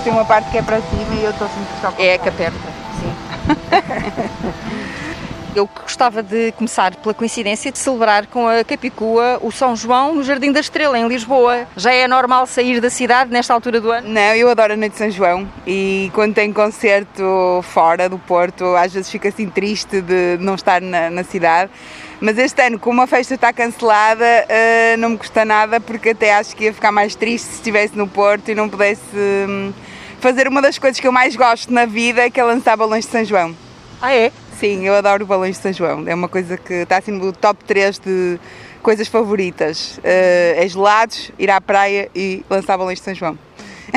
isto tem uma parte que é para cima e eu estou sempre só É a caperta. Sim. Eu gostava de começar pela coincidência de celebrar com a Capicua o São João no Jardim da Estrela, em Lisboa. Já é normal sair da cidade nesta altura do ano? Não, eu adoro a Noite de São João e quando tem concerto fora do Porto, às vezes fico assim triste de não estar na, na cidade. Mas este ano, como a festa está cancelada, uh, não me custa nada porque até acho que ia ficar mais triste se estivesse no Porto e não pudesse um, fazer uma das coisas que eu mais gosto na vida, que é lançar balões de São João. Ah, é? Sim, eu adoro balões de São João. É uma coisa que está assim no top 3 de coisas favoritas. Uh, é gelados, ir à praia e lançar balões de São João.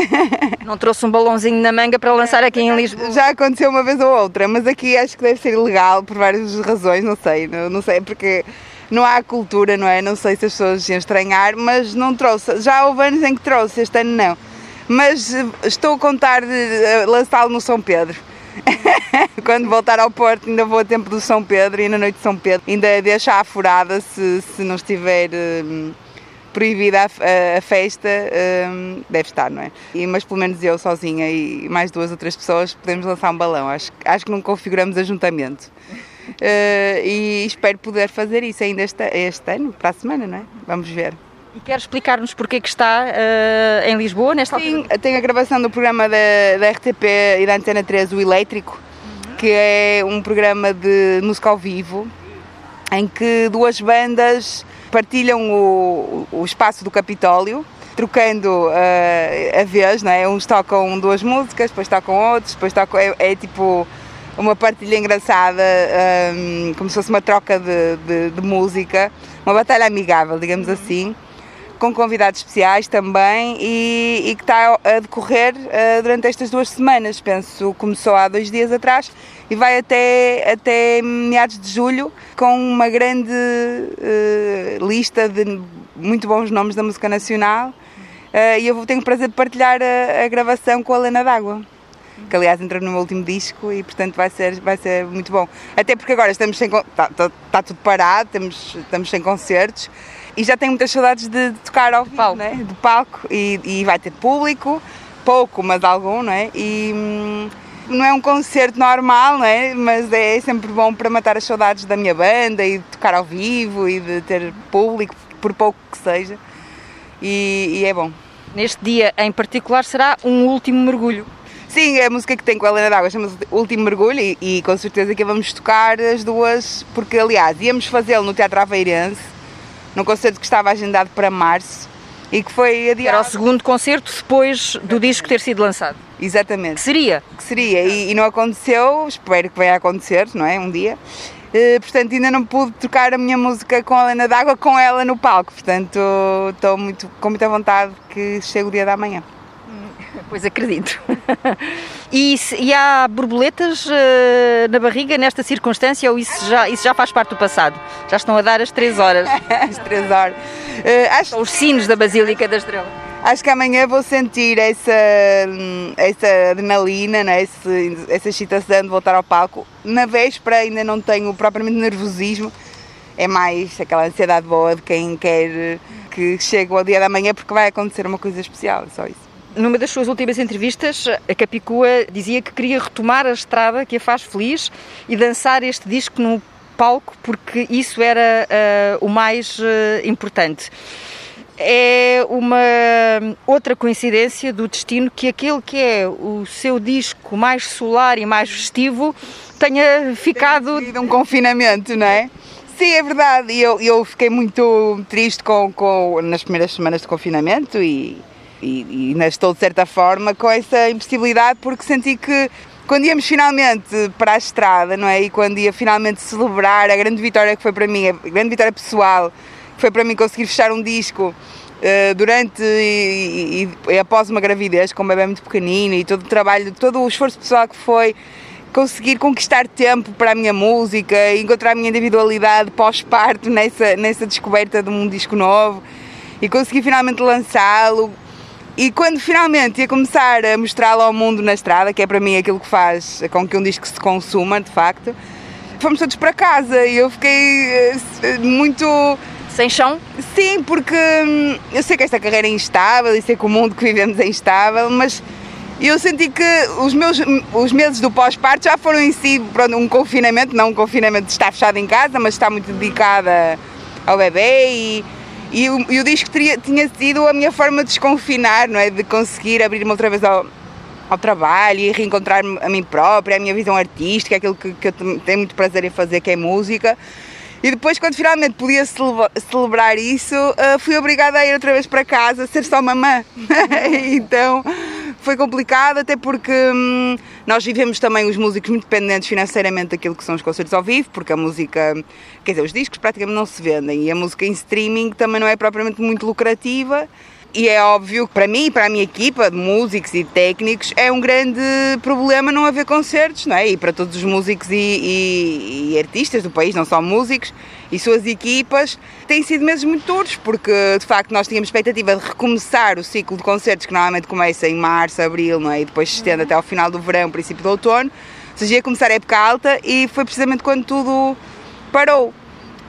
Não trouxe um balãozinho na manga para lançar aqui em Lisboa? Já aconteceu uma vez ou outra, mas aqui acho que deve ser ilegal por várias razões, não sei, não, não sei, porque não há cultura, não é? Não sei se as pessoas iam estranhar, mas não trouxe. Já houve anos em que trouxe, este ano não. Mas eh, estou a contar de eh, lançá-lo no São Pedro. Quando voltar ao Porto, ainda vou a tempo do São Pedro e na noite de São Pedro ainda deixa a furada se, se não estiver hum, proibida a, a, festa, hum, deve estar, não é? E, mas pelo menos eu sozinha e mais duas ou três pessoas podemos lançar um balão. Acho, acho que não configuramos ajuntamento. Uh, e espero poder fazer isso ainda este, este ano, para a semana, não é? Vamos ver. E quer explicar-nos porque que está uh, em Lisboa nesta Sim, altura? tem a gravação do programa da, da RTP e da Antena 3, o Elétrico, uhum. que é um programa de música ao vivo, em que duas bandas partilham o, o espaço do Capitólio, trocando uh, a vez, não é? Uns tocam duas músicas, depois tocam outros, depois tocam... É, é tipo uma partilha engraçada, um, como se fosse uma troca de, de, de música, uma batalha amigável, digamos assim com convidados especiais também e, e que está a decorrer uh, durante estas duas semanas. Penso começou há dois dias atrás e vai até, até meados de julho com uma grande uh, lista de muito bons nomes da música nacional. Uh, e eu tenho o prazer de partilhar a, a gravação com a Helena D'Água que aliás entra no meu último disco e portanto vai ser, vai ser muito bom. Até porque agora estamos sem. está tá, tá tudo parado, temos, estamos sem concertos e já tenho muitas saudades de, de tocar ao palco, né? de palco e, e, vai ter público, pouco, mas algum, não é? E hum, não é um concerto normal, não é? Mas é sempre bom para matar as saudades da minha banda e de tocar ao vivo e de ter público, por pouco que seja. E, e é bom. Neste dia em particular será um último mergulho. Sim, é a música que tem com a Helena D'Água chama-se Último Mergulho e, e, com certeza que vamos tocar as duas, porque aliás íamos fazê-lo no Teatro Aveirense num concerto que estava agendado para março e que foi adiado. Era o segundo concerto depois do disco ter sido lançado. Exatamente. Que seria? Que seria, e, e não aconteceu, espero que venha a acontecer, não é? Um dia. Uh, portanto, ainda não pude tocar a minha música com a Helena D'Água com ela no palco, portanto, estou muito, com muita vontade que chegue o dia da manhã. Pois acredito. E, e há borboletas uh, na barriga nesta circunstância ou isso já, isso já faz parte do passado? Já estão a dar as 3 horas. as 3 horas. Uh, acho... Os sinos da Basílica da Estrela. Acho que amanhã vou sentir essa, essa adrenalina, né? Esse, essa excitação de voltar ao palco. Na véspera ainda não tenho propriamente nervosismo, é mais aquela ansiedade boa de quem quer que chegue ao dia da manhã porque vai acontecer uma coisa especial, só isso. Numa das suas últimas entrevistas, a Capicua dizia que queria retomar a estrada que a faz feliz e dançar este disco no palco porque isso era uh, o mais uh, importante. É uma outra coincidência do destino que aquele que é o seu disco mais solar e mais festivo tenha ficado. Tem um confinamento, não é? Sim, é verdade. Eu, eu fiquei muito triste com, com, nas primeiras semanas de confinamento e, e, e ainda estou de certa forma com essa impossibilidade porque senti que quando íamos finalmente para a estrada, não é? E quando ia finalmente celebrar a grande vitória que foi para mim, a grande vitória pessoal, que foi para mim conseguir fechar um disco uh, durante e, e, e, após uma gravidez com um bebê muito pequenino e todo o trabalho, todo o esforço pessoal que foi conseguir conquistar tempo para a minha música, encontrar a minha individualidade pós-parto nessa, nessa descoberta de um disco novo e conseguir finalmente lançá-lo e quando finalmente ia começar a mostrá-lo ao mundo na estrada, que é para mim aquilo que faz com que um disco se consuma, de facto, fomos todos para casa e eu fiquei eh, muito. Sem chão? Sim, porque hum, eu sei que esta carreira é instável e sei que o mundo que vivemos é instável, mas eu senti que os meus os meses do pós-parto já foram em si pronto, um confinamento, não um confinamento de estar fechado em casa, mas estar muito dedicada ao bebê e, e, o, e o disco teria, tinha sido a minha forma de desconfinar, não é? De conseguir abrir-me outra vez ao, ao trabalho e reencontrar-me a mim própria, a minha visão artística, aquilo que, que eu tenho muito prazer em fazer, que é música. E depois, quando finalmente podia celebrar isso, uh, fui obrigada a ir outra vez para casa, ser só mamã. então foi complicado, até porque hum, nós vivemos também os músicos muito dependentes financeiramente daquilo que são os concertos ao vivo, porque a música, quer dizer, os discos praticamente não se vendem e a música em streaming também não é propriamente muito lucrativa. E é óbvio que para mim e para a minha equipa de músicos e técnicos é um grande problema não haver concertos, não é? E para todos os músicos e, e, e artistas do país, não só músicos, e suas equipas, têm sido meses muito duros, porque de facto nós tínhamos expectativa de recomeçar o ciclo de concertos que normalmente começa em março, abril, não é? E depois se estende até ao final do verão, princípio do outono. Ou seja, ia começar a época alta e foi precisamente quando tudo parou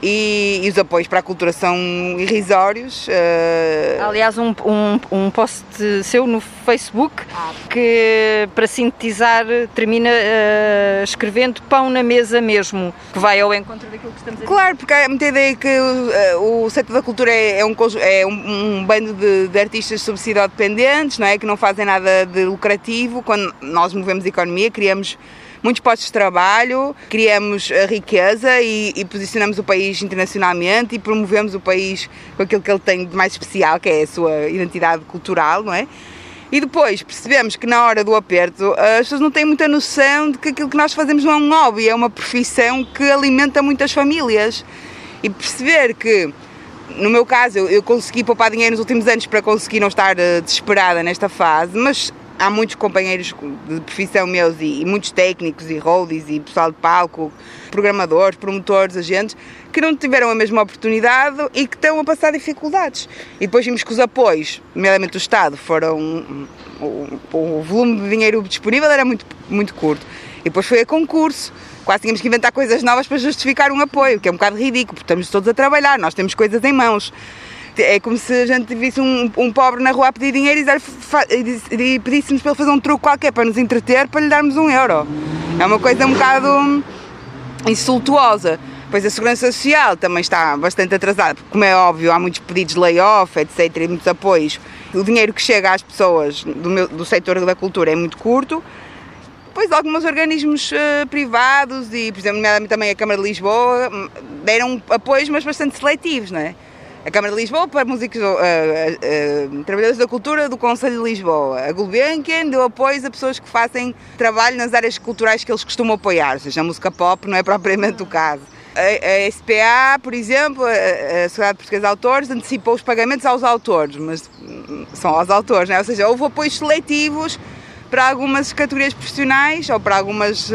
e, e, os apoios para a cultura são irrisórios. Uh... Aliás, um, um, um post seu no Facebook que, para sintetizar, termina uh, escrevendo pão na mesa mesmo, que vai ao encontro daquilo que estamos a dizer. Claro, porque há muita ideia que uh, o setor da cultura é, é, um, é um, um, bando de, de artistas subsidiodependentes, não é? que não fazem nada de lucrativo. Quando nós movemos a economia, criamos muitos postos de trabalho, criamos riqueza e, e, posicionamos o país internacionalmente e promovemos o país com aquilo que ele tem de mais especial, que é a sua identidade cultural, não é? E depois percebemos que na hora do aperto as pessoas não têm muita noção de que aquilo que nós fazemos não é um hobby, é uma profissão que alimenta muitas famílias. E perceber que, no meu caso, eu, consegui poupar dinheiro nos últimos anos para conseguir não estar uh, desesperada nesta fase, mas há muitos companheiros de profissão meus e, e, muitos técnicos e roadies e pessoal de palco, programadores, promotores, agentes, que não tiveram a mesma oportunidade e que estão a passar dificuldades. E depois vimos que os apoios, nomeadamente do Estado, foram. O, o volume de dinheiro disponível era muito, muito curto. E depois foi a concurso. Quase tínhamos que inventar coisas novas para justificar um apoio, que é um bocado ridículo, porque estamos todos a trabalhar, nós temos coisas em mãos. É como se a gente visse um, um pobre na rua a pedir dinheiro e, e pedíssemos para ele fazer um truque qualquer para nos entreter para lhe darmos um euro. É uma coisa um bocado insultuosa. Pois a Segurança Social também está bastante atrasada, como é óbvio, há muitos pedidos de layoff, etc., e muitos apoios. O dinheiro que chega às pessoas do, meu, do setor da cultura é muito curto. Pois alguns organismos uh, privados e, por exemplo, também a Câmara de Lisboa hum, deram apoios, mas bastante seletivos, não é? A Câmara de Lisboa para músicos, uh, uh, uh, trabalhadores da cultura do Conselho de Lisboa. A Gulbenkian deu apoio a pessoas que fazem trabalho nas áreas culturais que eles costumam apoiar, ou seja, a música pop não é propriamente o caso. A, a SPA, por exemplo, a, a Sociedade Portuguesa de Autores, antecipou os pagamentos aos autores, mas hum, são aos autores, não é? ou seja, houve apoios seletivos para algumas categorias profissionais ou para algumas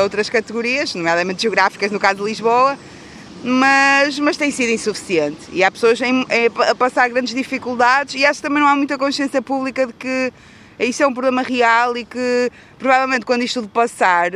outras categorias, nomeadamente geográficas, no caso de Lisboa, mas, mas tem sido insuficiente. E há pessoas em, a passar grandes dificuldades e acho que também não há muita consciência pública de que isso é um problema real e que provavelmente quando isto tudo passar,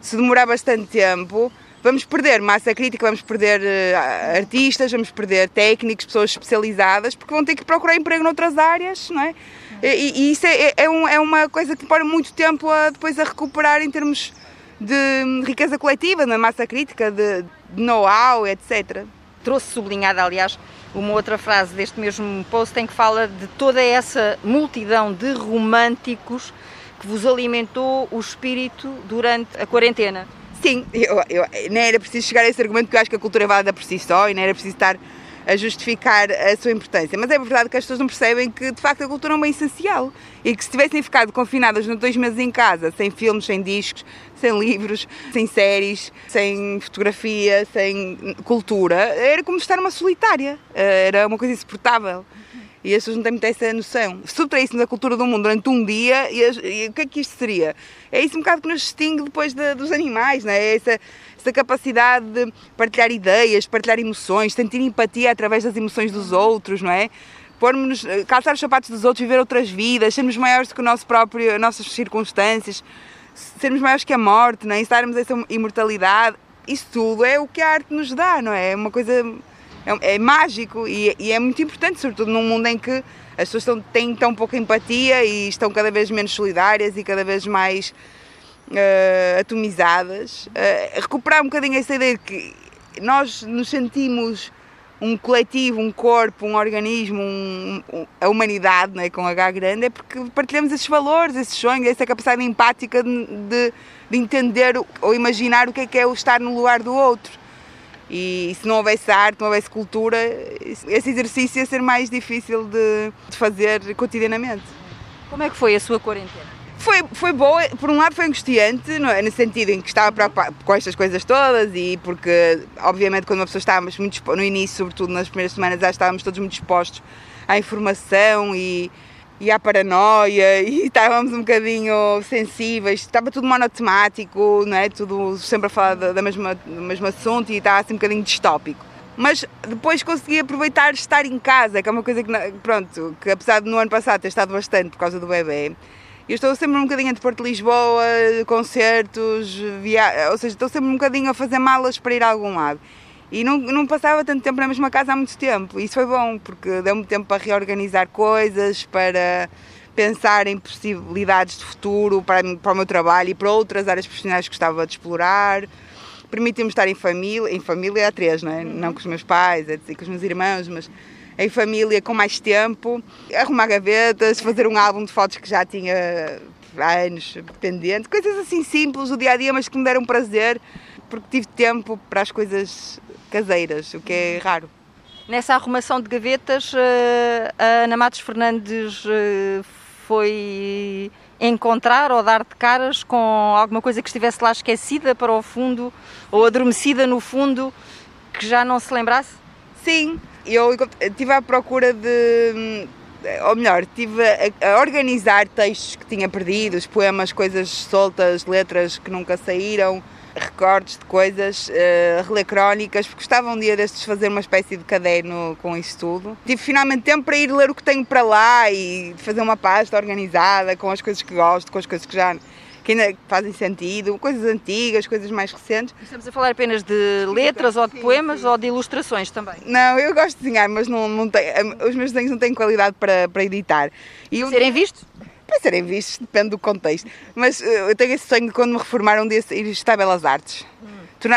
se demorar bastante tempo, vamos perder massa crítica, vamos perder uh, artistas, vamos perder técnicos, pessoas especializadas, porque vão ter que procurar emprego noutras áreas, não é? E, e isso é, é, um, é, uma coisa que demora muito tempo a, depois a recuperar em termos de riqueza coletiva, na massa crítica, de know-how, etc. Trouxe sublinhada, aliás, uma outra frase deste mesmo post em que fala de toda essa multidão de românticos que vos alimentou o espírito durante a quarentena. Sim, eu, eu, nem era preciso chegar a esse argumento, porque eu acho que a cultura é válida por si só e nem era preciso estar a justificar a sua importância. Mas é verdade que as pessoas não percebem que de facto a cultura é um bem essencial e que se tivessem ficado confinadas nos dois meses em casa, sem filmes, sem discos, sem livros, sem séries, sem fotografia, sem cultura, era como estar numa solitária, era uma coisa insuportável. E as pessoas não têm muito essa noção. Se subtraíssemos a cultura do mundo durante um dia, e, e, o que é que isto seria? É isso um bocado que nos distingue depois de, dos animais, não é? Essa, essa capacidade de partilhar ideias, partilhar emoções, sentir empatia através das emoções dos outros, não é? Pormos, calçar os sapatos dos outros, viver outras vidas, sermos maiores que o nosso próprio, as nossas circunstâncias, sermos maiores que a morte, não é? estarmos essa imortalidade. Isso tudo é o que a arte nos dá, não é? É uma coisa. É, é mágico e, e é muito importante, sobretudo num mundo em que As pessoas estão, têm tão pouca empatia e estão cada vez menos solidárias e cada vez mais uh, atomizadas. Uh, recuperar um bocadinho essa ideia de que nós nos sentimos um coletivo, um corpo, um organismo, um, um, a humanidade né, com H grande, é porque partilhamos esses valores, esses sonhos, essa capacidade empática de, de, de, entender ou imaginar o que é que é o estar no lugar do outro. E, se não houvesse arte, não houvesse cultura, esse exercício ia ser mais difícil de, de fazer cotidianamente. Como é que foi a sua quarentena? Foi, foi boa, por um lado foi angustiante, não é? no sentido em que estava preocupada com estas coisas todas e porque, obviamente, quando uma pessoa estávamos muito no início, sobretudo nas primeiras semanas, já estávamos todos muito expostos à informação e, e à paranoia e estávamos um bocadinho sensíveis, estava tudo monotemático, não é? tudo sempre a falar da, da mesma, do mesmo assunto e estava assim um bocadinho distópico mas depois consegui aproveitar estar em casa, que é uma coisa que, pronto, que apesar de no ano passado ter estado bastante por causa do bebê, eu estou sempre um bocadinho entre Porto de Lisboa, concertos, via... ou seja, estou sempre um bocadinho a fazer malas para ir a algum lado. E não, não passava tanto tempo na mesma casa há muito tempo. Isso foi bom, porque deu-me tempo para reorganizar coisas, para pensar em possibilidades de futuro para, para o meu trabalho e para outras áreas profissionais que gostava de explorar. Permitiu-me estar em família, em família há três, não é? Não com os meus pais, com os meus irmãos, mas em família com mais tempo, arrumar gavetas, fazer um álbum de fotos que já tinha há anos pendente, coisas assim simples do dia a dia, mas que me deram prazer porque tive tempo para as coisas caseiras, o que é raro. Nessa arrumação de gavetas, eh, a Ana Matos Fernandes eh, foi encontrar ou dar de caras com alguma coisa que estivesse lá esquecida para o fundo ou adormecida no fundo que já não se lembrasse? Sim, eu estive à procura de. Ou melhor, estive a, a organizar textos que tinha perdido, poemas, coisas soltas, letras que nunca saíram, recortes de coisas, uh, reler crónicas, porque gostava um dia destes fazer uma espécie de caderno com isso tudo. Tive finalmente tempo para ir ler o que tenho para lá e fazer uma pasta organizada com as coisas que gosto, com as coisas que já que ainda fazem sentido, coisas antigas, coisas mais recentes. Estamos a falar apenas de letras sim, ou de sim, poemas sim. ou de ilustrações também? Não, eu gosto de desenhar, mas não, não tem, os meus desenhos não têm qualidade para, para editar. E serem vistos? Para serem vistos, depende do contexto. Mas eh, eu tenho esse sonho de quando me reformar um dia ir estudar Belas Artes. Hum.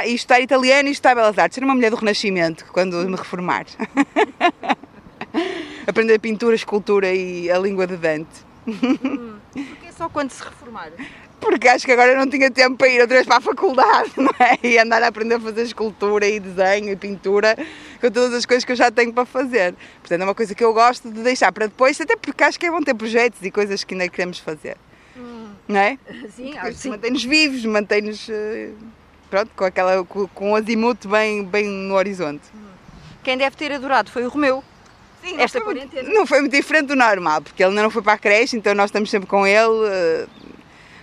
E estudar italiano e Belas Artes. Ser uma mulher do Renascimento quando me reformar. Aprender pintura, escultura e a língua de Dante. Hum. Porque é só quando se reformar? Porque acho que agora não tinha tempo para ir outra vez para a faculdade, não é? E andar a aprender a fazer escultura e desenho e pintura, com todas as coisas que eu já tenho para fazer. Portanto, é uma coisa que eu gosto de deixar para depois, até porque acho que é bom ter projetos e coisas que ainda queremos fazer. Hum. Não é? Sim, acho sim. Mantém-nos vivos, mantém-nos eh, pronto, com, aquela, com, com o azimuth bem, bem no horizonte. Hum. Quem deve ter adorado foi o Romeu. Sim, esta não foi, não foi muito diferente do normal, porque ele ainda não foi para a creche, então nós estamos sempre com ele eh,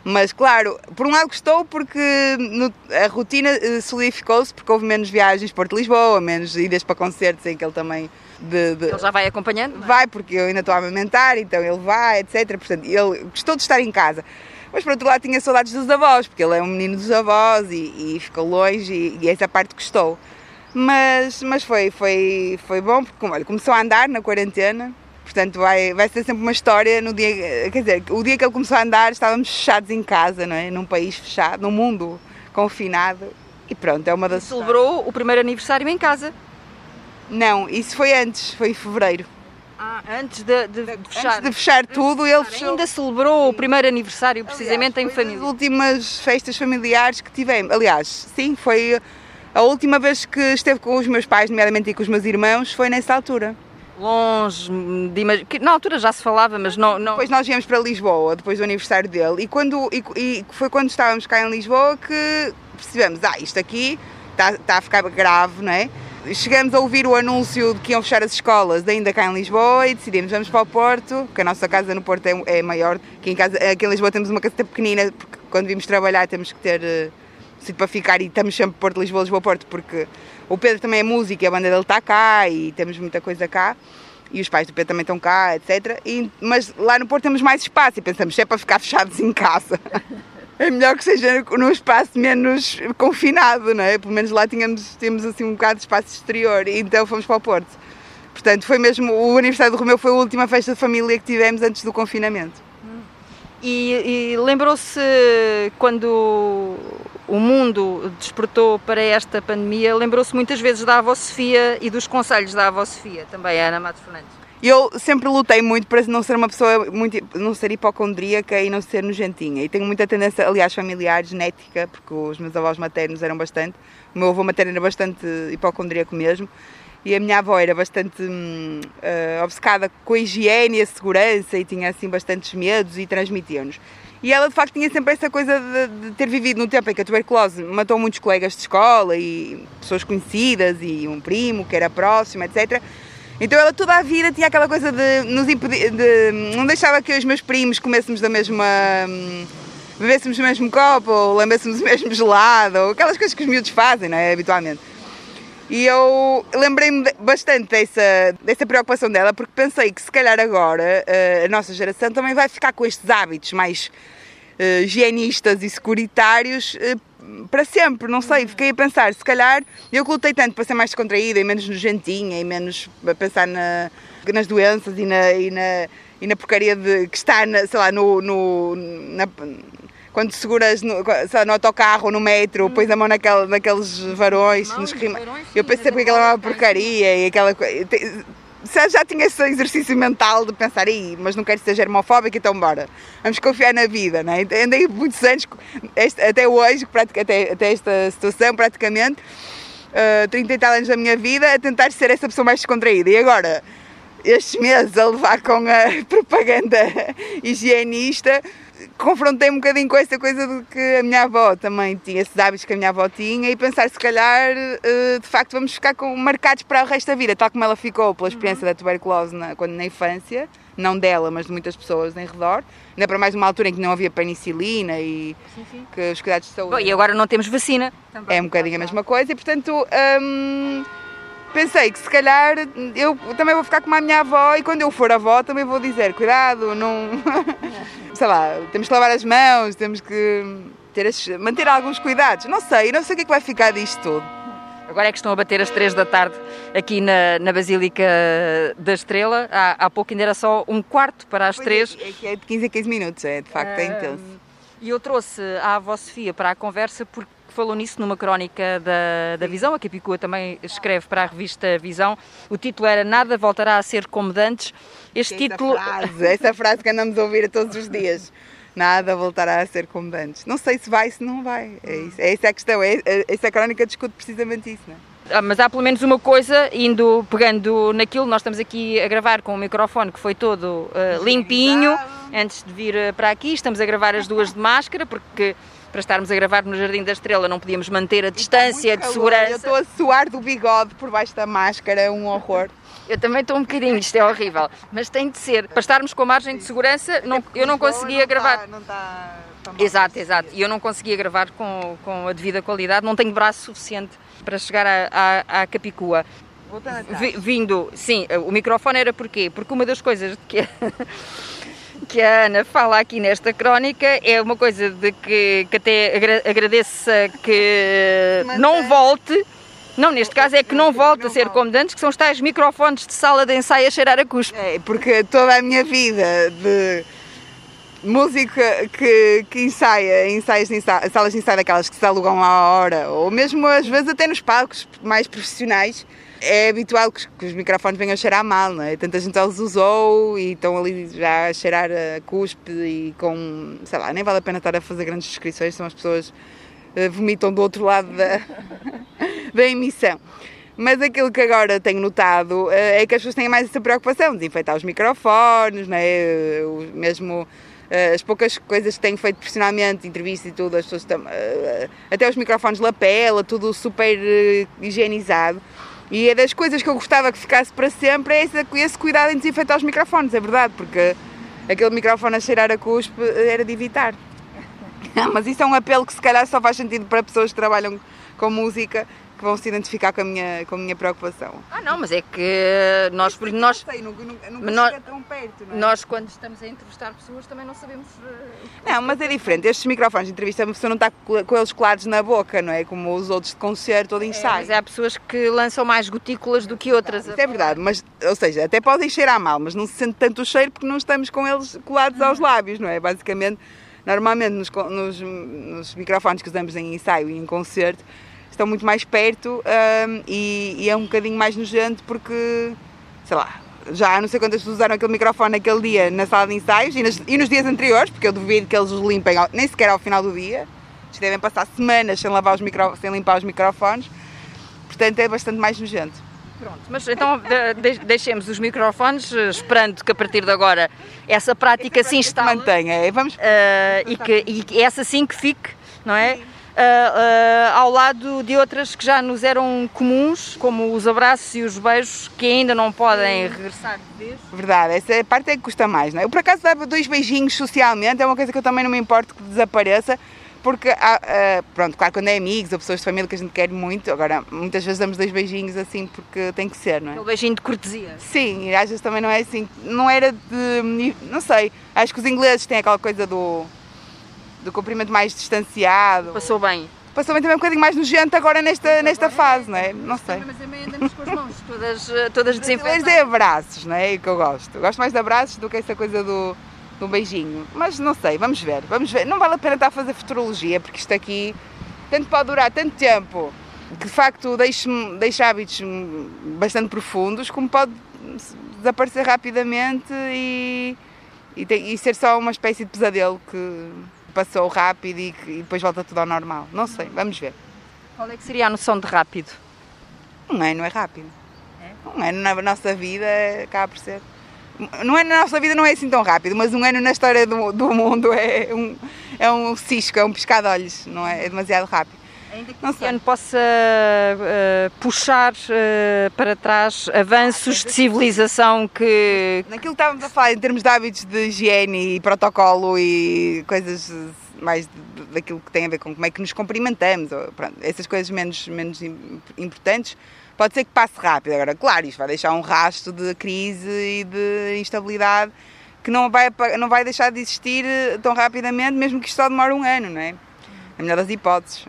mas claro, por um lado gostou porque no, a rotina eh, solidificou-se porque houve menos viagens para Lisboa, menos idas para concertos em que ele também. De, de... Ele já vai acompanhando? É? Vai, porque eu ainda estou a amamentar, então ele vai, etc. Portanto, ele gostou de estar em casa. Mas por outro lado tinha saudades dos avós, porque ele é um menino dos avós e, e ficou longe e, e, essa parte gostou. Mas, mas foi, foi, foi bom, porque olha, começou a andar na quarentena, Portanto, vai, vai ser sempre uma história no dia. Quer dizer, o dia que ele começou a andar, estávamos fechados em casa, não é? Num país fechado, num mundo confinado. E pronto, é uma das. Celebrou o primeiro aniversário em casa? Não, isso foi antes, foi em fevereiro. Ah, antes de, de, de fechar. Antes de fechar tudo, ele fechou. Ainda celebrou o primeiro aniversário precisamente Aliás, em família. As últimas festas familiares que tivemos. Aliás, sim, foi a última vez que esteve com os meus pais, nomeadamente e com os meus irmãos, foi nessa altura longe de imag... que na altura já se falava, mas não, não. Depois nós viemos para Lisboa, depois do aniversário dele, e, quando, e, e foi quando estávamos cá em Lisboa que percebemos, ah, isto aqui está, está a ficar grave, não é? Chegamos a ouvir o anúncio de que iam fechar as escolas ainda cá em Lisboa e decidimos vamos para o Porto, porque a nossa casa no Porto é, é maior, que em, casa, aqui em Lisboa temos uma casa pequenina, porque quando vimos trabalhar temos que ter uh, sítio para ficar e estamos sempre Porto, Lisboa, Lisboa, Porto, porque o Pedro também é músico a banda dele está cá e temos muita coisa cá. E os pais do Pedro também estão cá, etc. E, mas lá no Porto temos mais espaço e pensamos, se é para ficar fechados em casa, é melhor que seja num espaço menos confinado, não é? Pelo menos lá tínhamos, tínhamos assim um bocado de espaço exterior e então fomos para o Porto. Portanto, foi mesmo, o aniversário do Romeu foi a última festa de família que tivemos antes do confinamento. E, e lembrou-se quando o mundo despertou para esta pandemia, lembrou-se muitas vezes da avó Sofia e dos conselhos da avó Sofia, também Ana Matos Fernandes. Eu sempre lutei muito para não ser uma pessoa muito, não ser hipocondríaca e não ser nojentinha. E tenho muita tendência, aliás, familiar, genética, porque os meus avós maternos eram bastante, o meu avô materno era bastante hipocondríaco mesmo. E a minha avó era bastante hum, uh, obcecada com a higiene e a segurança e tinha assim bastantes medos e transmitia-nos. E ela de facto tinha sempre essa coisa de, de, ter vivido no tempo em que a tuberculose matou muitos colegas de escola e pessoas conhecidas e um primo que era próximo, etc. Então ela toda a vida tinha aquela coisa de nos impedir, de, não deixava que os meus primos comêssemos da mesma. Hum, bebêssemos o mesmo copo, ou lambêssemos o mesmo gelado, ou aquelas coisas que os miúdos fazem, não é? Habitualmente. E eu lembrei-me bastante dessa, dessa preocupação dela, porque pensei que se calhar agora eh, a nossa geração também vai ficar com estes hábitos mais uh, higienistas e securitários uh, para sempre, não sei, fiquei a pensar, se calhar eu lutei tanto para ser mais descontraída e menos nojentinha e menos a pensar na, nas doenças e na, e na, e na porcaria de, que está, na, sei lá, no, no na, quando seguras no, no autocarro no metro, hum. pões a mão naquele, naqueles varões, nos rima. eu pensei porque aquela é uma porcaria e aquela já, já tinha esse exercício mental de pensar, aí, mas não quero ser germofóbica, então bora, vamos confiar na vida, não é? Andei muitos anos, até hoje, até, até esta situação praticamente, uh, 30 e tal anos da minha vida, a tentar ser essa pessoa mais descontraída. E agora, estes meses a levar com a propaganda higienista, confrontei um bocadinho com essa coisa de que a minha avó também tinha esses hábitos que a minha avó tinha e pensar se calhar eh, de facto vamos ficar com, marcados para o resto da vida, tal como ela ficou pela experiência uhum. da tuberculose na, quando na infância, não dela, mas de muitas pessoas em redor, ainda para mais uma altura em que não havia penicilina e sim, sim. que os cuidados de saúde. Bom, e agora não temos vacina. Também. É um bocadinho a mesma coisa e portanto. Hum, pensei que se calhar eu também vou ficar como a minha avó e quando eu for avó também vou dizer cuidado, não. sei lá, temos que lavar as mãos, temos que ter, manter alguns cuidados. Não sei, não sei o que é que vai ficar disto tudo. Agora é que estão a bater as 3 da tarde aqui na, na Basílica da Estrela. Há, há pouco ainda era só um quarto para as pois 3. É, é é de 15 a 15 minutos, é de facto é intenso. E eu trouxe a avó Sofia para a conversa porque falou nisso numa crónica da, da Visão, a Capicua também escreve para a revista Visão. O título era Nada voltará a ser como dantes. Este essa título. Frase, essa frase que andamos a ouvir todos os dias. Nada voltará a ser como dantes. Não sei se vai, se não vai. É, isso, é essa a questão. É, é, essa crónica discute precisamente isso. Não é? Ah, mas há pelo menos uma coisa, indo pegando naquilo, nós estamos aqui a gravar com o microfone que foi todo uh, limpinho antes de vir uh, para aqui, estamos a gravar as duas de máscara, porque para estarmos a gravar no Jardim da Estrela não podíamos manter a distância de segurança. Eu estou a suar do bigode por baixo da máscara, é um horror. Eu também estou um bocadinho, isto é horrível, mas tem de ser. Para estarmos com a margem de segurança, não, eu não conseguia não gravar. Tá, não está, exato, exato. E eu não conseguia gravar com, com a devida qualidade, não tenho braço suficiente para chegar à, à, à Capicua. Vindo, sim, o microfone era porquê? Porque uma das coisas que que a Ana fala aqui nesta crónica é uma coisa de que, que até agradeça que não volte. Não, neste caso é que não volte a ser como antes, que são os tais microfones de sala de ensaio a cheirar a cuspe. É, porque toda a minha vida de música que, que ensaia, ensaios de ensaio, salas de ensaio daquelas que se alugam à hora, ou mesmo às vezes até nos palcos mais profissionais, é habitual que, os microfones venham a cheirar mal, não é? Tanta gente já os usou e estão ali já a cheirar a cuspe e com, sei lá, nem vale a pena estar a fazer grandes descrições, são as pessoas uh, vomitam do outro lado da, da emissão. Mas aquilo que agora tenho notado uh, é que as pessoas têm mais essa preocupação, de desinfetar os microfones, não é? O, mesmo uh, as poucas coisas que tenho feito profissionalmente, entrevistas e tudo, as pessoas estão, até os microfones lapela, tudo super higienizado. E é das coisas que eu gostava que ficasse para sempre é esse, esse cuidado em desinfetar os microfones, é verdade, porque aquele microfone a cheirar a cuspe era de evitar. Mas isso é um apelo que se calhar só faz sentido para pessoas que trabalham com música, que vão se identificar com a minha, com a minha preocupação. Ah, não, mas é que nós. Mas, nós, sei, nunca, nunca, nunca nós- chega tão perto, não é? nós, quando estamos a entrevistar pessoas, também não sabemos. eh, Não, mas é diferente. Estes microfones de entrevista, a pessoa não está co- com eles colados na boca, não é? Como os outros de concerto ou de É, ensaio. mas há pessoas que lançam mais gotículas do que outras. Isso é verdade, mas, ou seja, até podem cheirar mal, mas não se sente tanto o cheiro porque não estamos com eles colados aos lábios, não é? Basicamente, normalmente nos, nos- nos microfones que usamos em ensaio e em concerto, estão muito mais perto hum, e, e é um bocadinho mais nojento porque, sei lá, já não sei quantas pessoas usaram aquele microfone naquele dia na sala de ensaios e, nas- e nos dias anteriores, porque eu duvido que eles os limpem ao- nem sequer ao final do dia. Eles devem passar semanas sem, lavar os micro, sem limpar os microfones, portanto é bastante mais nojento. Pronto, mas então de- de- deixemos os microfones, eh, esperando que a partir de agora essa prática se instale. Mantenha, vamos eh, e, que, e essa sim que fique, não é? Eh, ao lado de outras que já nos eram comuns, como os abraços e os beijos, que ainda não podem regressar de vez. Verdade, essa parte é que custa mais, não é? Eu por acaso dava dois beijinhos socialmente, é uma coisa que eu também não me importo que desapareça, porque, há, ah, pronto, claro, quando é amigos ou pessoas de família que a gente quer muito, agora muitas vezes damos dois beijinhos assim porque tem que ser, não é? Aquele beijinho de cortesia. Sim, e às vezes também não é assim, não era de, não sei, acho que os ingleses têm aquela coisa do, do cumprimento mais distanciado. Passou bem. Passou também um bocadinho mais nojento agora nesta, nesta fase, não é? Não sei. Mas também andamos com as mãos todas, eh, todas Brasileiros é desinfetadas. abraços, não é? É o que eu gosto. Eu gosto mais de abraços do que essa coisa do, do beijinho. Mas não sei, vamos ver, vamos ver. Não vale a pena estar a fazer futurologia, porque isto aqui tanto pode durar tanto tempo que de facto deixa, deixa hábitos bastante profundos, como pode desaparecer rapidamente e, e, tem- e ser só uma espécie de pesadelo que passou rápido e, e depois volta tudo ao normal. Não sei, vamos ver. Qual é que seria a noção de rápido? Um ano é rápido. Um ano na nossa vida acaba por ser. Não é na nossa vida não é assim tão rápido, mas um ano na história do, do mundo é um, é um cisco, é um piscar de olhos, não é? É demasiado rápido. Sei. ano possa eh, puxar eh, para trás avanços de civilização que, Naquilo que estávamos a falar em termos de hábitos de higiene e protocolo e coisas mais daquilo que tem a ver com como é que nos cumprimentamos, ou, pronto, essas coisas menos, menos im- importantes, pode ser que passe rápido. Agora, claro, isto vai deixar um rasto de crise e de instabilidade que não vai, não vai deixar de existir eh, tão rapidamente, mesmo que isto só demore um ano, não é? Na melhor das hipóteses.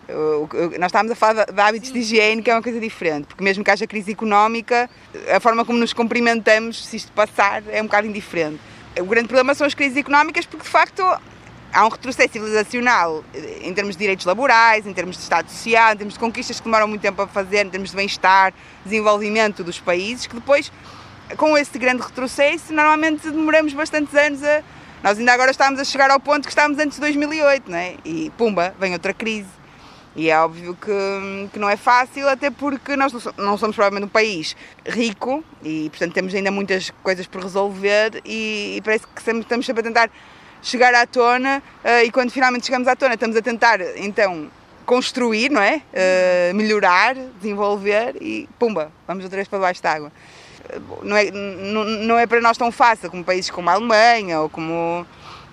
Nós estávamos a falar de, hábitos de higiene, que é uma coisa diferente, porque mesmo que haja crise económica, a forma como nos cumprimentamos, se isto passar, é um bocado indiferente. O grande problema são as crises económicas, porque de facto há um retrocesso civilizacional em termos de direitos laborais, em termos de Estado Social, em termos de conquistas que demoram muito tempo a fazer, em termos de bem-estar, desenvolvimento dos países, que depois, com esse grande retrocesso, normalmente demoramos bastantes anos a. Nós ainda agora estamos a chegar ao ponto que estávamos antes de 2008, não é? E pumba, vem outra crise. E é óbvio que, que não é fácil, até porque nós não so- não somos provavelmente um país rico e, portanto, temos ainda muitas coisas por resolver e, e parece que sempre, estamos sempre a tentar chegar à tona eh, e quando finalmente chegamos à tona estamos a tentar, então, construir, não é? Eh, melhorar, desenvolver e pumba, vamos outra vez para baixo da água. Não é, não, não é para nós tão fácil como países como a Alemanha ou como,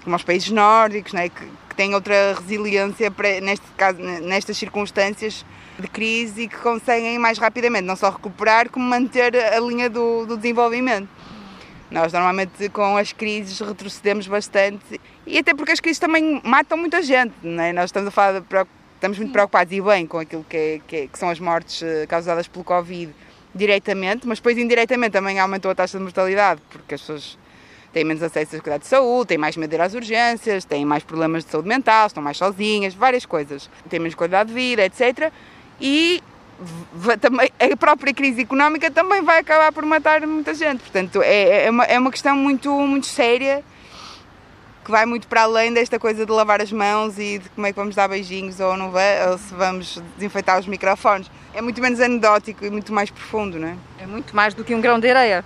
como os países nórdicos, é? que, que têm outra resiliência para, neste caso, nestas circunstâncias de crise e que conseguem mais rapidamente não só recuperar, como manter a linha do, do desenvolvimento. Nós normalmente com as crises retrocedemos bastante e até porque as crises também matam muita gente, é? Nós estamos a falar de, estamos muito preocupados e bem com aquilo que, é- que é- que são as mortes eh, causadas pelo Covid diretamente, mas depois indiretamente também aumentou a taxa de mortalidade, porque as pessoas têm menos acesso aos cuidados de saúde, têm mais medo de ir às urgências, têm mais problemas de saúde mental, estão mais sozinhas, várias coisas. Têm menos qualidade de vida, etc. E também a própria crise económica também vai acabar por matar muita gente. Portanto, é, é, uma, é uma questão muito, muito séria que vai muito para além desta coisa de lavar as mãos e de como é que vamos dar beijinhos ou, não vai, ou se vamos desinfetar os microfones. É muito menos anedótico e muito mais profundo, não é? é muito mais do que um grão de areia.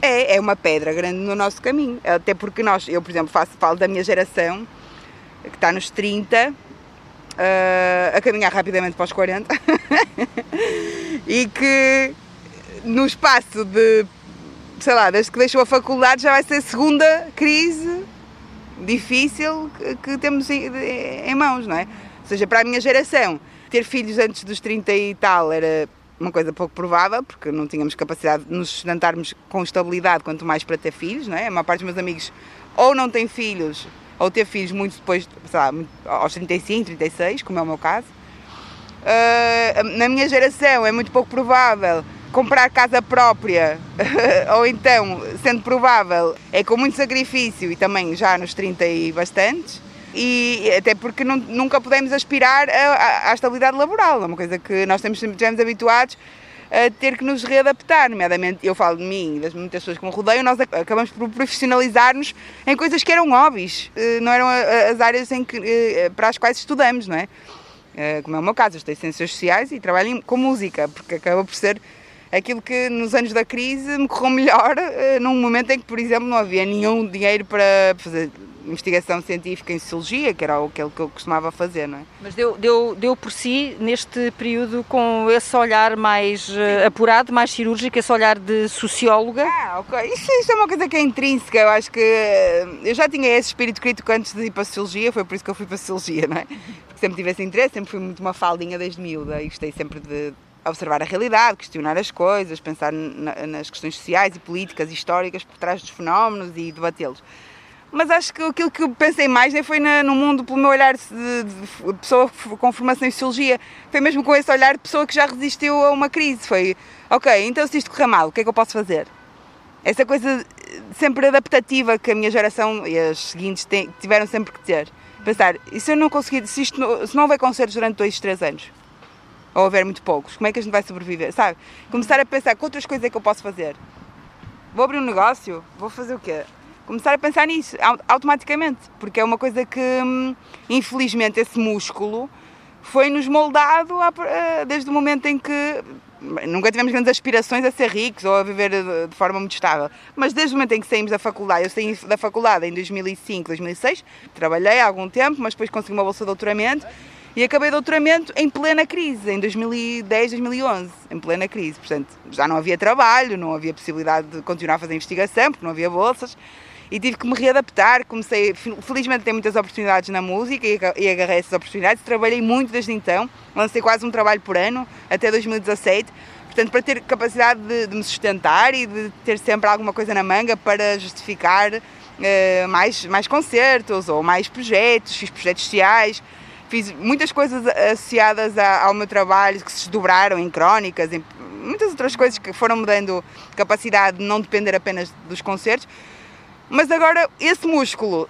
É, é uma pedra grande no nosso caminho. Até porque nós, eu por exemplo, faço falo da minha geração, que está nos 30, ah, a caminhar rapidamente para os 40, e que no espaço de, sei lá, desde que deixou a faculdade já vai ser a segunda crise difícil que, que temos em, em mãos, não é? Ou seja, para a minha geração, ter filhos antes dos 30 e tal era uma coisa pouco provável, porque não tínhamos capacidade de nos sustentarmos com estabilidade, quanto mais para ter filhos, não é? A maior parte dos meus amigos ou não têm filhos, ou ter filhos muito depois, sei lá, aos 35, 36, como é o meu caso. Uh, na minha geração é muito pouco provável comprar casa própria, ou então, sendo provável, é com muito sacrifício e também já nos 30 e bastantes e até porque não, nunca podemos aspirar à estabilidade laboral, é uma coisa que nós temos, estivemos habituados a ter que nos readaptar, nomeadamente, eu falo de mim e das muitas pessoas que me rodeiam, nós acabamos por profissionalizar-nos em coisas que eram hobbies, eh, não eram as áreas em que, eh, para as quais estudamos, não é? Eh, como é o meu caso, eu estou em Ciências Sociais e trabalho com música, porque acaba por ser aquilo que nos anos da crise me correu melhor, num momento em que, por exemplo, não havia nenhum dinheiro para fazer investigação científica em sociologia, que era aquilo que eu costumava fazer, não é? Mas deu, deu, deu por si, neste período, com esse olhar mais uh, apurado, mais cirúrgico, esse olhar de socióloga? Ah, ok. Isso, isso, é uma coisa que é intrínseca. Eu acho que eh, eu já tinha esse espírito crítico antes de ir para a sociologia, foi por isso que eu fui para a sociologia, não é? Porque sempre tive esse interesse, sempre fui muito uma faldinha desde miúda e gostei sempre de observar a realidade, questionar as coisas, pensar na, nas questões sociais e políticas e históricas por trás dos fenómenos e debatê-los mas acho que aquilo que eu pensei mais nem foi na, no mundo pelo meu olhar de, de, pessoa com formação em sociologia, foi mesmo com esse olhar de pessoa que já resistiu a uma crise. Foi, ok, então se isto correr mal, o que é que eu posso fazer? Essa coisa sempre adaptativa que a minha geração e as seguintes tiveram sempre que ter. Pensar, e se eu não conseguir, se, isto se não houver concertos durante dois, três anos? Ou houver muito poucos, como é que a gente vai sobreviver? Sabe? Começar a pensar que outras coisas é que eu posso fazer. Vou abrir um negócio? Vou fazer o quê? Começar a pensar nisso automaticamente, porque é uma coisa que, hum, infelizmente, esse músculo foi-nos moldado desde o momento em que nunca tivemos grandes aspirações a ser ricos ou a viver de forma muito estável, mas desde o momento em que saímos da faculdade, eu saí da faculdade em 2005, 2006, trabalhei há algum tempo, mas depois consegui uma bolsa de doutoramento e acabei o doutoramento em plena crise, em 2010, 2011, em plena crise. Portanto, já não havia trabalho, não havia possibilidade de continuar a fazer investigação, porque não havia bolsas e tive que me readaptar. Comecei, felizmente, tenho muitas oportunidades na música e agarrei essas oportunidades. Trabalhei muito desde então, lancei quase um trabalho por ano até 2017. Portanto, para ter capacidade de, de me sustentar e de ter sempre alguma coisa na manga para justificar uh, mais, mais concertos ou mais projetos, fiz projetos sociais, fiz muitas coisas associadas a, ao meu trabalho que se desdobraram em crónicas, em muitas outras coisas que foram me dando capacidade de não depender apenas dos concertos, mas agora, esse músculo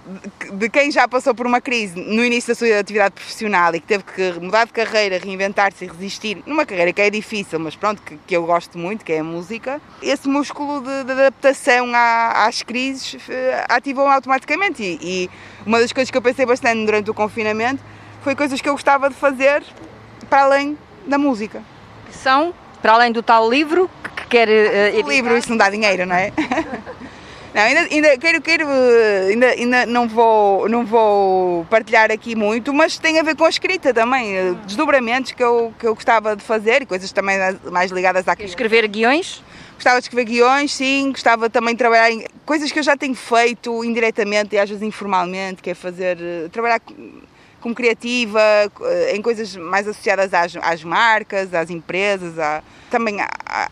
de quem já passou por uma crise no início da sua atividade profissional e que teve que mudar de carreira, reinventar-se e resistir, numa carreira que é difícil, mas pronto, que, que eu gosto muito, que é a música, esse músculo de, de adaptação à, às crises eh, ativou automaticamente. E, e uma das coisas que eu pensei bastante durante o confinamento foi coisas que eu gostava de fazer para além da música. São, para além do tal livro que quer uh, editar? livro, isso não dá dinheiro, não é? Não, ainda, ainda quero, quero ainda, ainda não, vou, não vou partilhar aqui muito, mas tem a ver com a escrita também, desdobramentos que eu, que eu gostava de fazer e coisas também mais ligadas à Escrever guiões? Gostava de escrever guiões, sim, gostava também de trabalhar em coisas que eu já tenho feito indiretamente e às vezes informalmente, que é fazer, trabalhar como criativa, eh, em coisas mais associadas às, às marcas, às empresas, à, também à,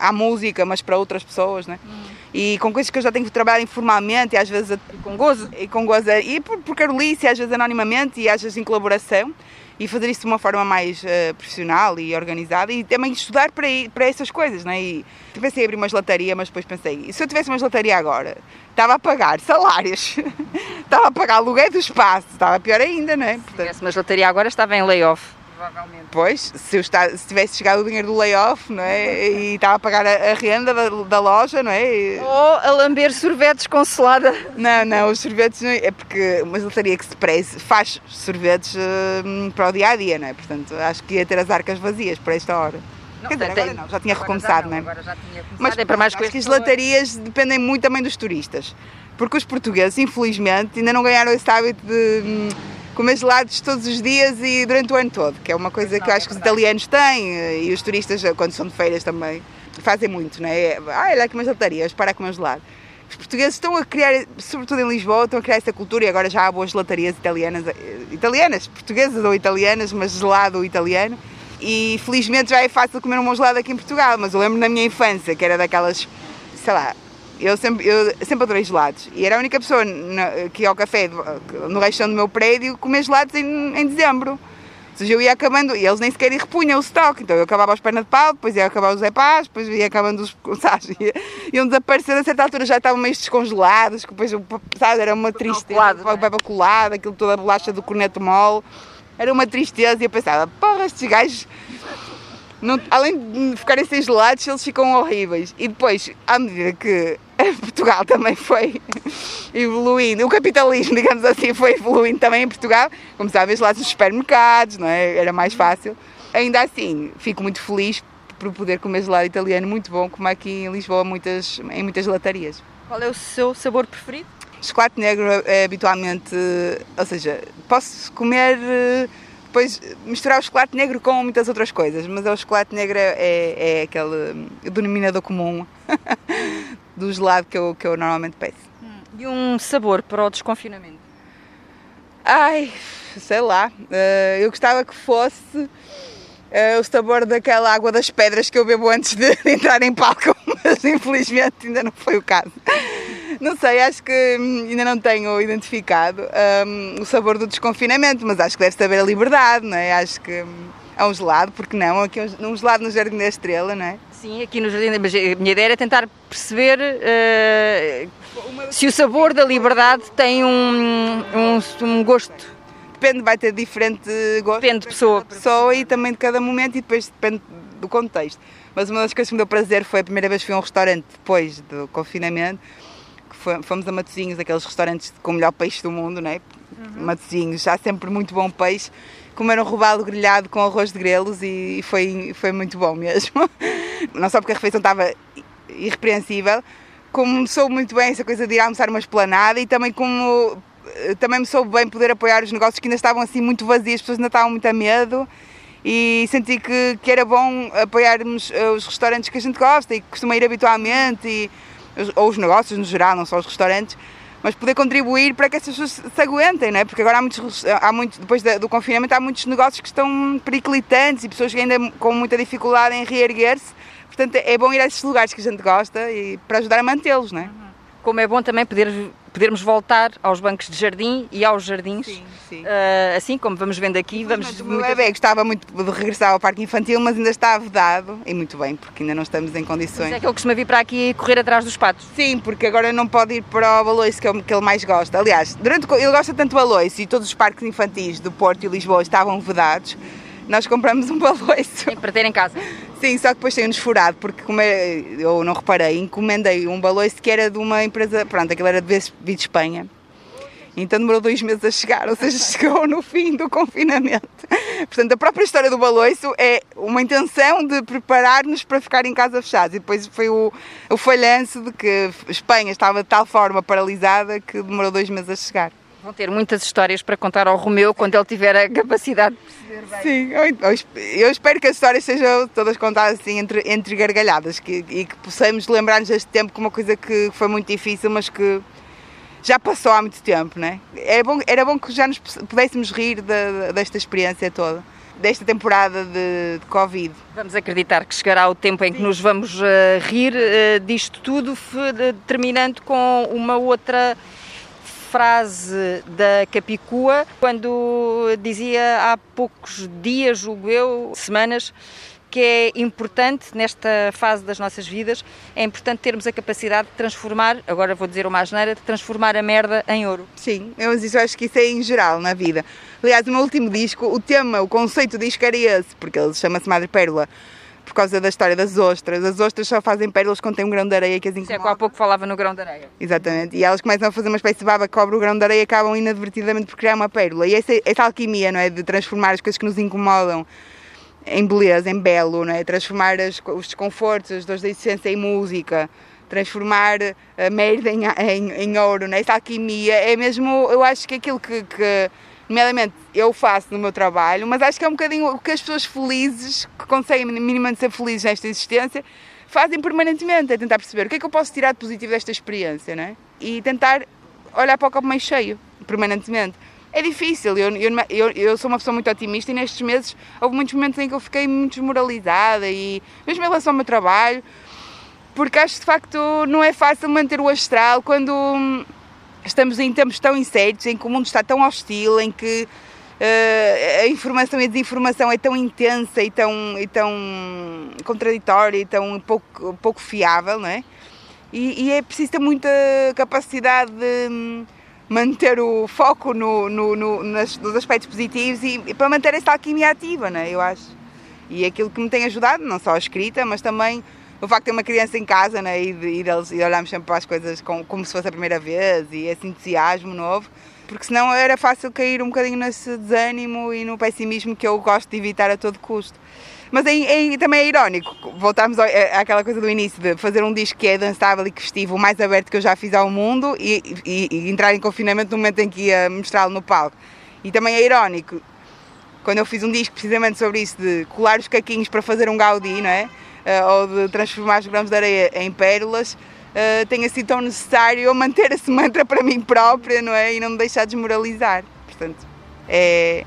à, música, mas para outras pessoas, né? Hum e com coisas que eu já tenho que trabalhar informalmente e às vezes com gozo e com gozo e por, por carolice às vezes anonimamente e às vezes em colaboração e fazer isso de uma forma mais uh, profissional e organizada e também estudar para, para essas coisas, né? E pensei em abrir uma gelataria, mas depois pensei, se eu tivesse uma gelataria agora, estava a pagar salários, estava a pagar aluguel do espaço, estava pior ainda, não é? Portanto, se tivesse uma gelataria agora estava em layoff provavelmente. Pois, se, eu está, se tivesse chegado o dinheiro do layoff, não é? E estava a pagar a, a renda da, da, loja, não é? Ou a lamber sorvetes com selada. Não, não, os sorvetes não, é porque uma gelataria que se preze faz sorvetes uh, para o dia a dia, não é? Portanto, acho que ia ter as arcas vazias para esta hora. Não, Quer dizer, agora não, já tinha recomeçado, não, é? Agora já tinha começado. Mas é para mais acho que as gelatarias dependem muito também dos turistas. Porque os portugueses, infelizmente, ainda não ganharam esse hábito de hum, comer gelados todos os dias e durante o ano todo, que é uma coisa que eu acho que os italianos têm eh, e os turistas, eh, quando são de feiras também, fazem muito, não é? Ah, olha aqui umas gelatarias, para comer gelado. Os portugueses estão a criar, sobretudo em Lisboa, estão a criar essa cultura e agora já há boas gelatarias italianas, eh, italianas, portuguesas ou italianas, mas gelado italiano. E felizmente já é fácil comer um bom gelado aqui em Portugal, mas eu lembro na minha infância que era daquelas, sei lá, eu sempre, eu sempre adorei gelados. E era a única pessoa no, que ia ao café no restante do meu prédio comer gelados em, em dezembro. Ou seja, eu ia acabando, e eles nem sequer repunham o estoque, então eu acabava os pernas de pau, depois ia acabar os epás, depois ia acabando os, sabes, ia, iam desaparecendo, a certa altura já estavam meio descongelados, que depois, sabe, era uma tristeza, papel é? colado, aquilo toda a bolacha do corneto mole, era uma tristeza, e eu pensava, porra, estes gajos não, além de ficarem sem gelados, eles ficam horríveis. E depois, à medida que Portugal também foi evoluindo, o capitalismo, digamos assim, foi evoluindo também em Portugal, começava a ver gelados nos supermercados, não é? Era mais fácil. Ainda assim, fico muito feliz por poder comer gelado italiano muito bom, como aqui em Lisboa, muitas, em muitas gelatarias. Qual é o seu sabor preferido? Chocolate negro é habitualmente, ou seja, posso comer depois misturar o chocolate negro com muitas outras coisas, mas o chocolate negro é, é aquele denominador comum do gelado que eu, que eu normalmente peço. E um sabor para o desconfinamento? Ai, sei lá, uh, eu gostava que fosse uh, o sabor daquela água das pedras que eu bebo antes de entrar em palco, mas infelizmente ainda não foi o caso. Não sei, acho que hum, ainda não tenho identificado um, o sabor do desconfinamento, mas acho que deve saber a liberdade, não é? Acho que hum, é um gelado, porque não? Aqui um gelado no Jardim da Estrela, não é? Sim, aqui no Jardim, mas a minha ideia era tentar perceber uh, se o sabor da liberdade tem um, um, um gosto depende, vai ter diferente gosto. Depende de pessoa. pessoa e também de cada momento e depois depende do contexto. Mas uma das coisas que me deu prazer foi a primeira vez que fui a um restaurante depois do confinamento fomos a Matosinhos, aqueles restaurantes com o melhor peixe do mundo, não é? Uhum. Matosinhos, há sempre muito bom peixe. Comeram robalo grelhado com arroz de grelos e foi, foi muito bom mesmo. Não só porque a refeição estava irrepreensível, como me soube muito bem essa coisa de ir almoçar uma esplanada e também como também me soube bem poder apoiar os negócios que ainda estavam assim muito vazios, as pessoas ainda estavam muito a medo e senti que, que era bom apoiarmos os restaurantes que a gente gosta e que costuma ir habitualmente e ou os negócios no geral, não só os restaurantes, mas poder contribuir para que essas pessoas se aguentem, não é? Porque agora há muitos, há muito, depois do confinamento, há muitos negócios que estão periclitantes e pessoas que ainda com muita dificuldade em reerguer-se. Portanto, é bom ir a esses lugares que a gente gosta e para ajudar a mantê-los, não é? Como é bom também poder podermos voltar aos bancos de jardim e aos jardins. Sim, sim. Uh, assim como vamos vendo aqui, vamos. O meu bebê gostava muito de regressar ao parque infantil, mas ainda está vedado, e muito bem, porque ainda não estamos em condições. Mas é que ele costuma vir para aqui correr atrás dos patos. Sim, porque agora não pode ir para o Baloiço, que é o que ele mais gosta. Aliás, durante, ele gosta tanto do Baloiço e todos os parques infantis do Porto e Lisboa estavam vedados nós compramos um baloiço. Sim, para ter em casa. Sim, só que depois tem-nos furado, porque como é, eu não reparei, encomendei um baloiço que era de uma empresa, pronto, aquilo era de de Espanha. Então demorou dois meses a chegar, ou seja, chegou no fim do confinamento. Portanto, a própria história do baloiço é uma intenção de preparar-nos para ficar em casa fechados. E depois foi o, o falhanço de que Espanha estava de tal forma paralisada que demorou dois meses a chegar. Vão ter muitas histórias para contar ao Romeu quando ele tiver a capacidade de perceber bem. Sim, eu, espero que as histórias sejam todas contadas assim entre, entre gargalhadas que, e que possamos lembrar-nos deste tempo como uma coisa que foi muito difícil, mas que já passou há muito tempo, né? Era bom, era bom que já nos pudéssemos rir de, desta experiência toda, desta temporada de, de, Covid. Vamos acreditar que chegará o tempo em que Sim. nos vamos uh, rir uh, disto tudo, terminando com uma outra frase da Capicua, quando dizia há poucos dias, julgo eu, semanas, que é importante nesta fase das nossas vidas, é importante termos a capacidade de transformar, agora vou dizer uma asneira, de transformar a merda em ouro. Sim, eu acho que isso é em geral na vida. Aliás, o meu último disco, o tema, o conceito era esse, porque ele chama-se Madre Pérola, por causa da história das ostras. As ostras só fazem pérolas quando tem um grão de areia que as incomoda. Isso é que há pouco falava no grão de areia. Exatamente. E elas começam a fazer uma espécie de baba que cobre o grão de areia e acabam inadvertidamente por criar uma pérola. E essa, essa alquimia, não é? De transformar as coisas que nos incomodam em beleza, em belo, não é? transformar as, os desconfortos, as dores da existência em música, transformar a merda em, em, em ouro, não é? essa alquimia é mesmo, eu acho que aquilo que, que, nomeadamente, eu faço no meu trabalho, mas acho que é um bocadinho o que as pessoas felizes, que conseguem minimamente ser felizes nesta existência, fazem permanentemente, é tentar perceber o que é que eu posso tirar de positivo desta experiência, não é? E tentar olhar para o copo mais cheio, permanentemente é difícil. Eu, eu, eu, sou uma pessoa muito otimista e nestes meses houve muitos momentos em que eu fiquei muito desmoralizada e mesmo em relação ao meu trabalho, porque acho que de facto não é fácil manter o astral quando estamos em tempos tão incertos, em que o mundo está tão hostil, em que uh, a informação e a desinformação é tão intensa e tão, e tão contraditória e tão pouco, pouco fiável, não é? E, e é preciso ter muita capacidade de manter o foco no, no, no nas, nos aspectos positivos e, e, para manter essa alquimia ativa, né, eu acho. E aquilo que me tem ajudado, não só a escrita, mas também o facto de ter uma criança em casa né, e, e, e olharmos sempre para as coisas com, como se fosse a primeira vez e esse entusiasmo novo, porque senão era fácil cair um bocadinho nesse desânimo e no pessimismo que eu gosto de evitar a todo custo. Mas é, é, também é irónico, voltarmos àquela coisa do início de fazer um disco que é dançável e festivo, o mais aberto que eu já fiz ao mundo e, e, e entrar em confinamento no momento em que ia mostrá-lo no palco. E também é irónico, quando eu fiz um disco precisamente sobre isso, de colar os caquinhos para fazer um Gaudí, não é? Uh, ou de transformar os grãos de areia em pérolas, uh, tenha sido tão necessário eu manter esse mantra para mim própria, não é? E não me deixar desmoralizar. Portanto, é,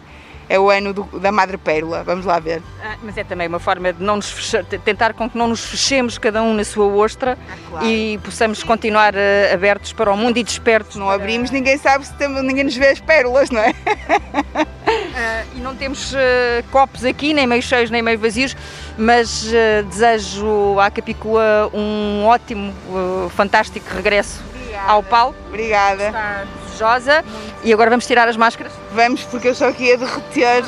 é o ano do, da Madre Pérola, vamos lá ver. Ah, mas é também uma forma de não nos fechar, tentar com que não nos fechemos cada um na sua ostra ah, claro. e possamos continuar uh, abertos para o mundo e despertos. Não para... abrimos, ninguém sabe se temos, ninguém nos vê as pérolas, não é? Uh, e não temos uh, copos aqui, nem meio cheios, nem meio vazios, mas desejo à Capicua um ótimo, fantástico regresso Obrigada. ao palco. Obrigada. Desejosa. E agora vamos tirar as máscaras? Vamos, porque eu só aqui a derreter.